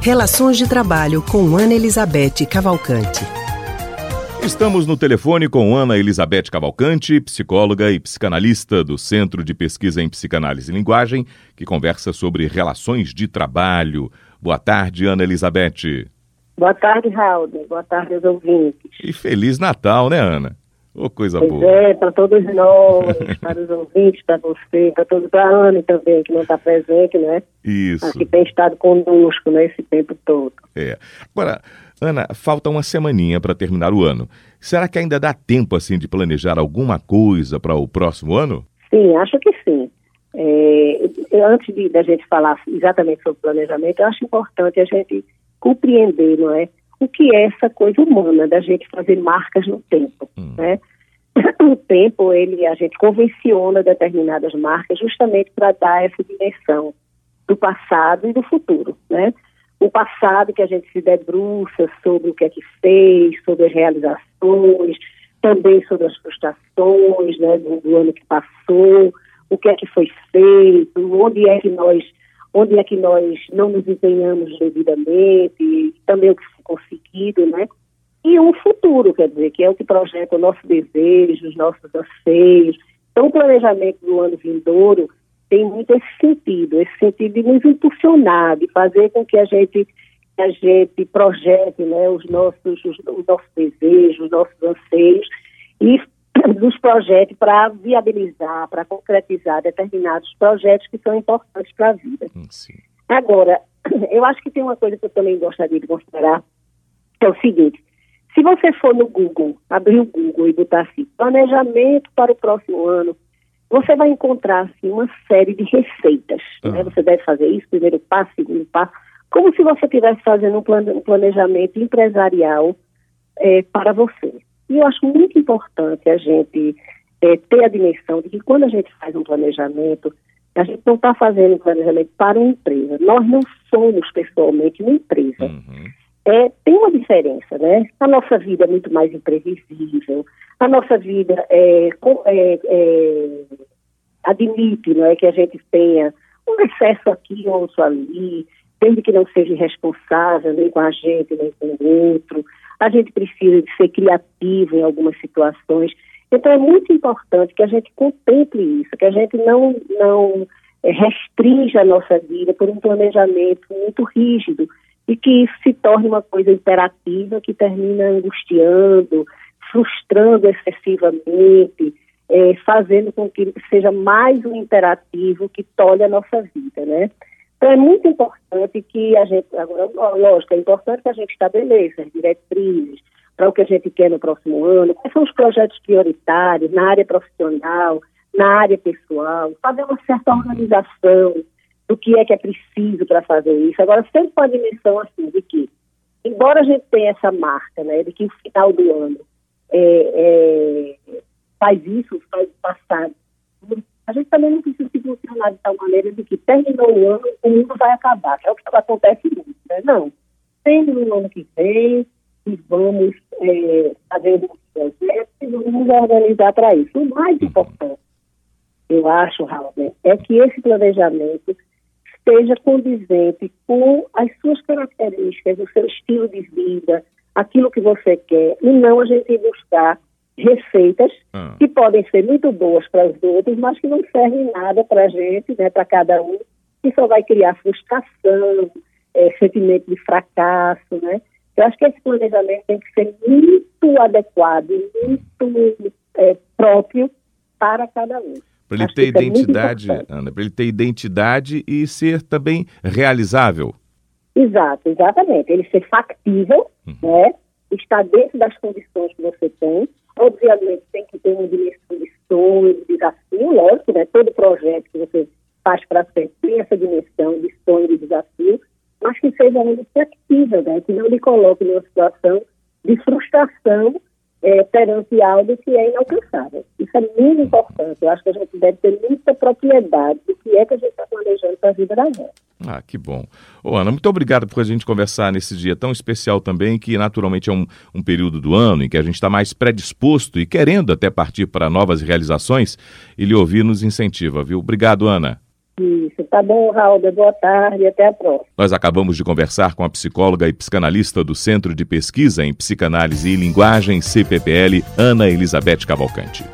Relações de Trabalho com Ana Elizabeth Cavalcante. Estamos no telefone com Ana Elizabeth Cavalcante, psicóloga e psicanalista do Centro de Pesquisa em Psicanálise e Linguagem, que conversa sobre relações de trabalho. Boa tarde, Ana Elizabeth. Boa tarde, Raul. Boa tarde aos ouvintes. E Feliz Natal, né, Ana? Oh, coisa pois boa. É, para todos nós, para os ouvintes, para você, para todos, para a Ana também, que não está presente, né? Isso. Mas que tem estado conosco né, esse tempo todo. É. Agora, Ana, falta uma semaninha para terminar o ano. Será que ainda dá tempo, assim, de planejar alguma coisa para o próximo ano? Sim, acho que sim. É, antes de da gente falar exatamente sobre planejamento, eu acho importante a gente compreender, não é? O que é essa coisa humana da gente fazer marcas no tempo, hum. né? O tempo, ele, a gente convenciona determinadas marcas justamente para dar essa dimensão do passado e do futuro, né? O passado que a gente se debruça sobre o que é que fez, sobre as realizações, também sobre as frustrações, né, do, do ano que passou, o que é que foi feito, onde é que nós onde é que nós não nos empenhamos devidamente, também o que foi conseguido, né? E um futuro, quer dizer, que é o que projeta o nosso desejo, os nossos anseios. Então, o planejamento do ano vindouro tem muito esse sentido, esse sentido de nos impulsionar, de fazer com que a gente a gente projete né, os, nossos, os, os nossos desejos, os nossos anseios e nos projete para viabilizar, para concretizar determinados projetos que são importantes para a vida. Hum, sim. Agora, eu acho que tem uma coisa que eu também gostaria de considerar, que é o seguinte, se você for no Google, abrir o Google e botar assim, planejamento para o próximo ano, você vai encontrar assim, uma série de receitas. Ah. Né? Você deve fazer isso, primeiro passo, segundo passo, como se você estivesse fazendo um planejamento empresarial é, para você. E eu acho muito importante a gente é, ter a dimensão de que quando a gente faz um planejamento, a gente não está fazendo um planejamento para uma empresa. Nós não somos pessoalmente uma empresa. Uhum. É, tem uma diferença, né? A nossa vida é muito mais imprevisível, a nossa vida é, é, é, admite não é, que a gente tenha um excesso aqui, outro ali, desde que não seja irresponsável nem com a gente, nem com o outro a gente precisa de ser criativo em algumas situações. Então é muito importante que a gente contemple isso, que a gente não, não é, restrinja a nossa vida por um planejamento muito rígido e que isso se torne uma coisa imperativa que termina angustiando, frustrando excessivamente, é, fazendo com que seja mais um imperativo que tolhe a nossa vida, né? Então, é muito importante que a gente, agora, lógico, é importante que a gente estabeleça as diretrizes para o que a gente quer no próximo ano, quais são os projetos prioritários na área profissional, na área pessoal, fazer uma certa organização do que é que é preciso para fazer isso. Agora, sempre com a dimensão assim, de que, embora a gente tenha essa marca, né, de que o final do ano é, é, faz isso, faz passado a gente também não precisa funcionar de tal maneira de que terminou o ano, o mundo vai acabar, que é o que acontece muito, né? Não. Tendo no ano que vem, e vamos é, fazer um projetos e vamos organizar para isso. O mais importante, eu acho, Raul, é que esse planejamento esteja condizente com as suas características, o seu estilo de vida, aquilo que você quer, e não a gente buscar receitas ah. que podem ser muito boas para os outros, mas que não servem nada para a gente, né, para cada um, que só vai criar frustração, é, sentimento de fracasso, né? Eu acho que esse planejamento tem que ser muito adequado, muito é, próprio para cada um. Para ele acho ter é identidade, é Ana, para ele ter identidade e ser também realizável. Exato, exatamente. Ele ser factível, uhum. né? Estar dentro das condições que você tem Obviamente tem que ter uma dimensão de sonho, de desafio, lógico, né? Todo projeto que você faz para frente tem essa dimensão de sonho e de desafio, que seja uma iniciativa, né? Que não lhe coloque numa situação de frustração é, perante algo que é inalcançável. Isso é muito importante. Eu acho que a gente deve ter muita propriedade do que é que a gente está planejando para a vida da gente. Ah, que bom. Ô, Ana, muito obrigado por a gente conversar nesse dia tão especial também, que naturalmente é um, um período do ano em que a gente está mais predisposto e querendo até partir para novas realizações, e lhe ouvir nos incentiva, viu? Obrigado, Ana. Isso, tá bom, Raul. Boa tarde e até a próxima. Nós acabamos de conversar com a psicóloga e psicanalista do Centro de Pesquisa em Psicanálise e Linguagem, CPPL, Ana Elizabeth Cavalcante.